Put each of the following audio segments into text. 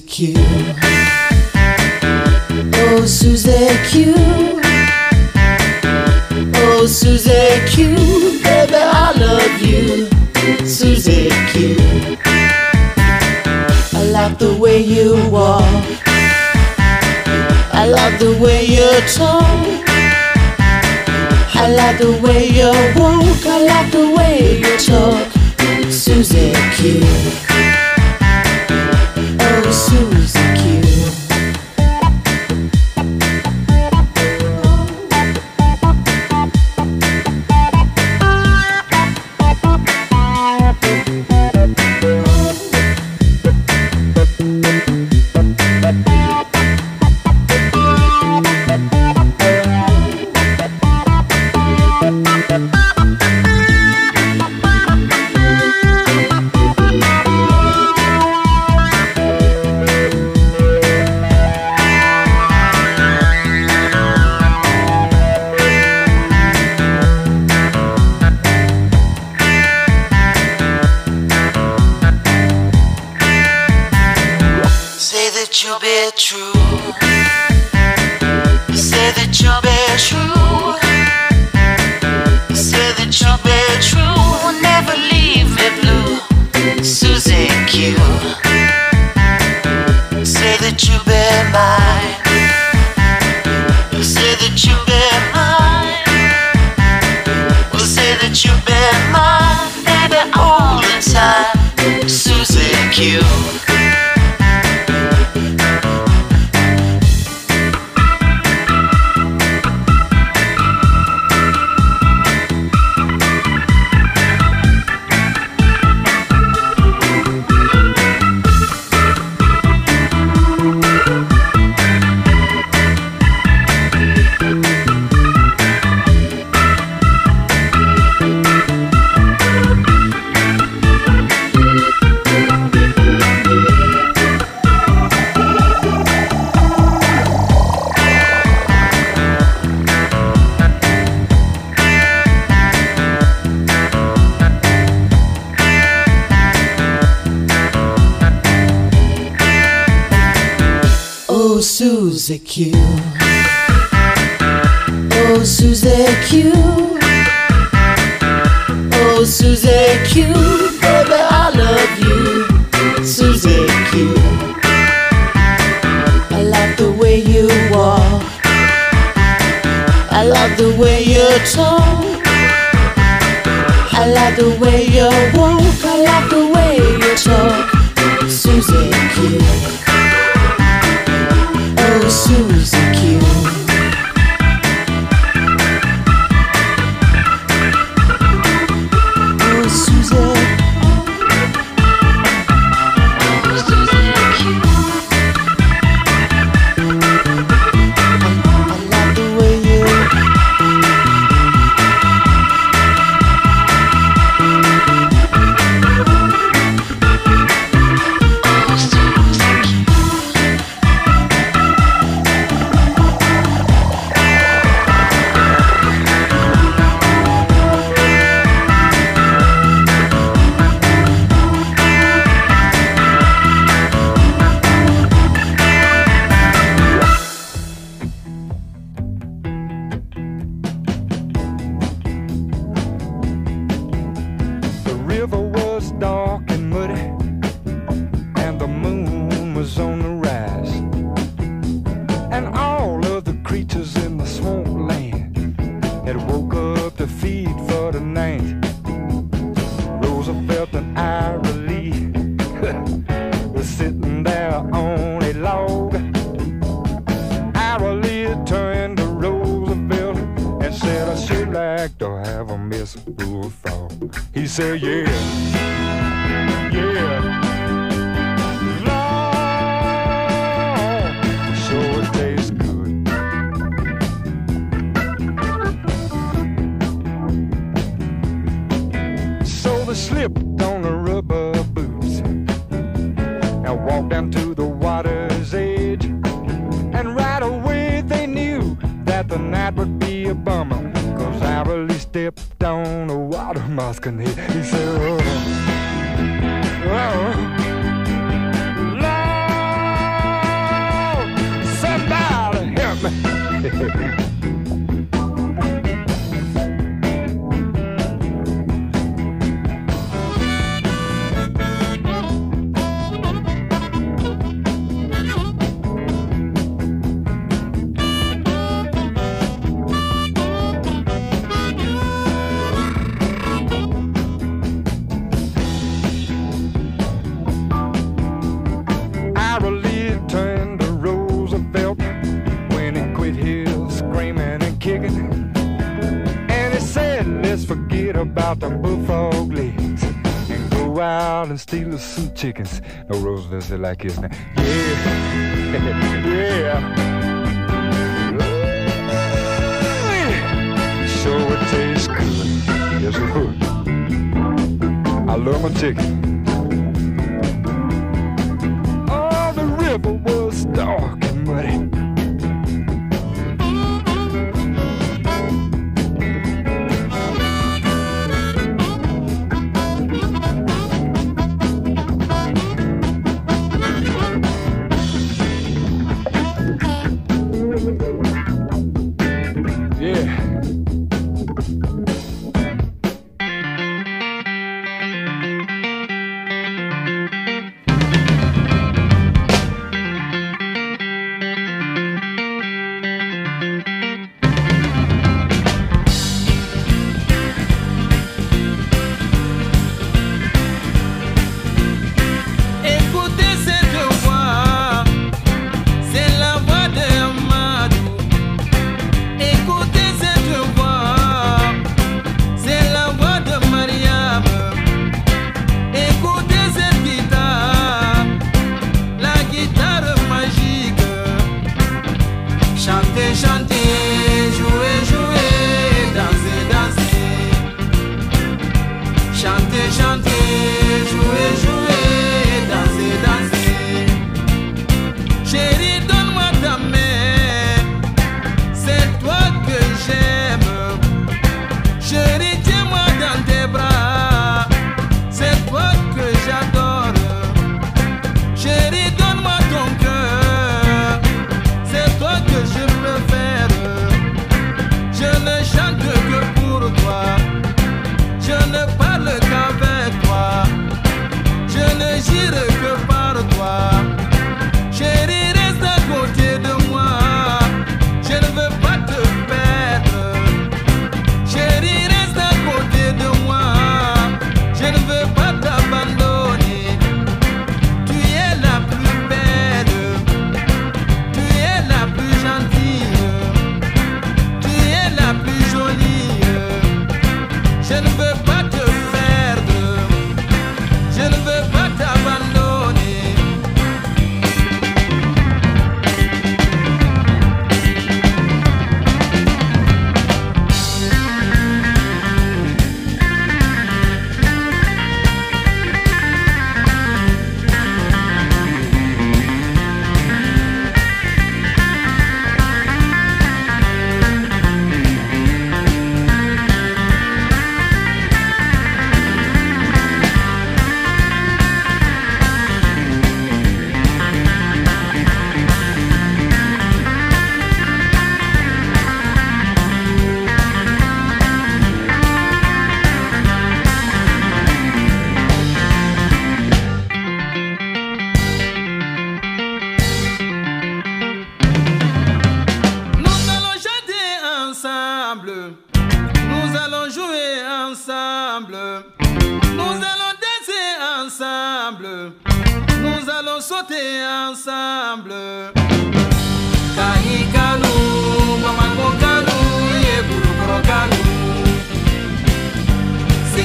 Q. Oh, Susie Q. Oh, Susie Q. Baby, I love you. Susie Q. I like the way you walk. I like the way you talk. I like the way you walk. I like the way you talk. Susie Q. that you'll be true. You say that you'll be true. You say that you'll be true. Never leave me blue, Susie Q. Say that you'll be mine. Oh, Susie Q. Oh, Susie Q. Oh, Susie Q. Baby, I love you. Susie Q. I like the way you walk. I like the way you talk. I like the way you walk. I like the way you talk. Susie Q. Susie stealing some chickens. No Roosevelt said like his name. Yeah. yeah. Sure it tastes good. Yes, it would. I love my chicken. invitation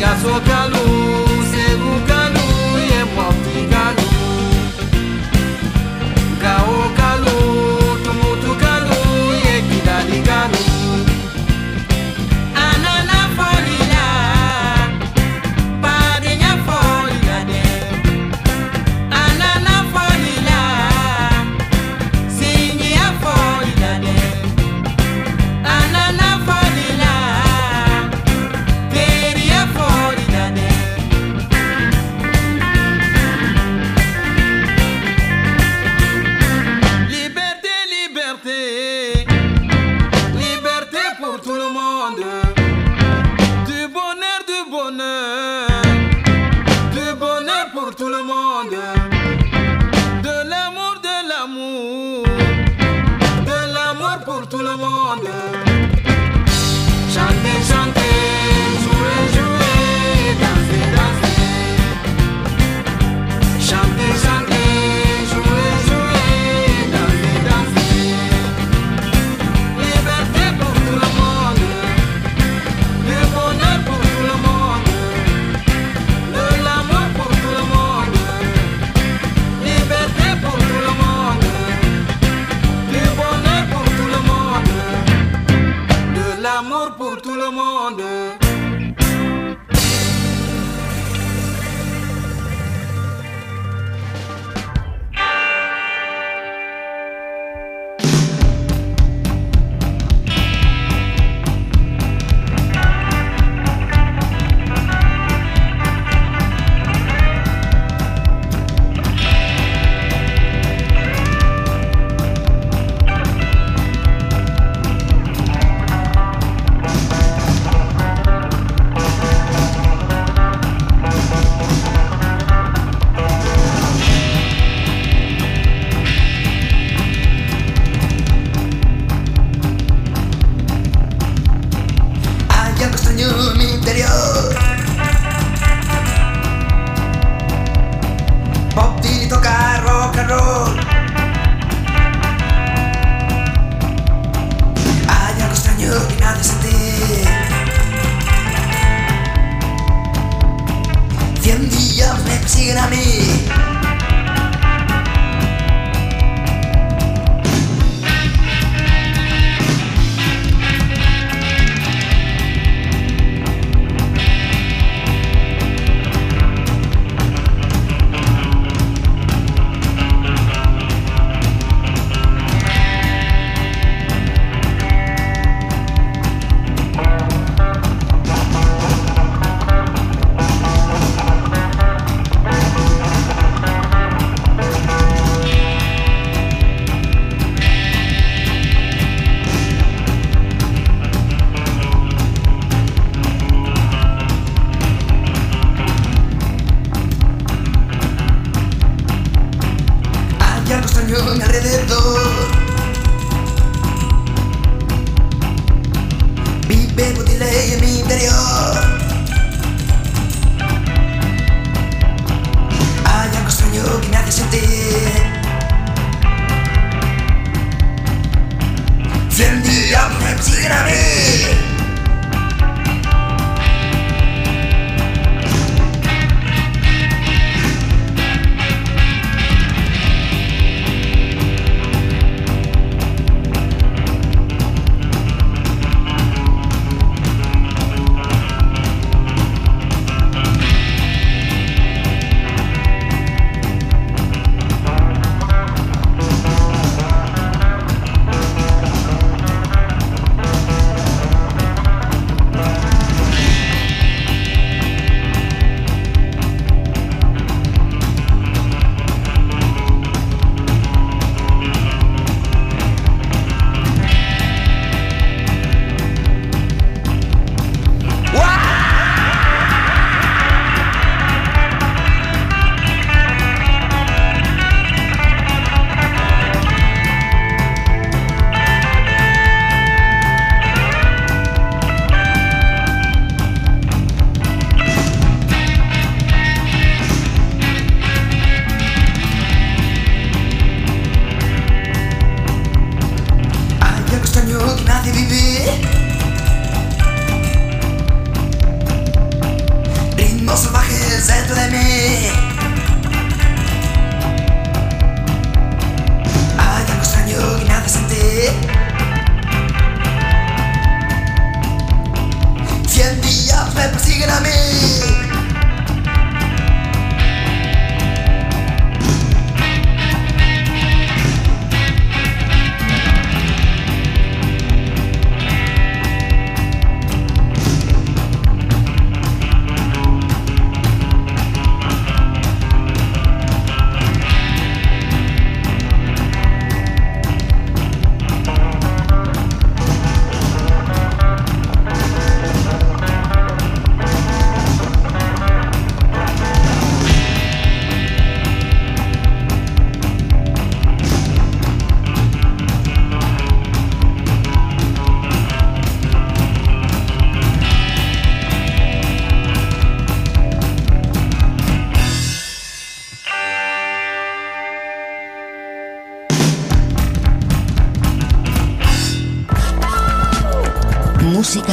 siga sua calor.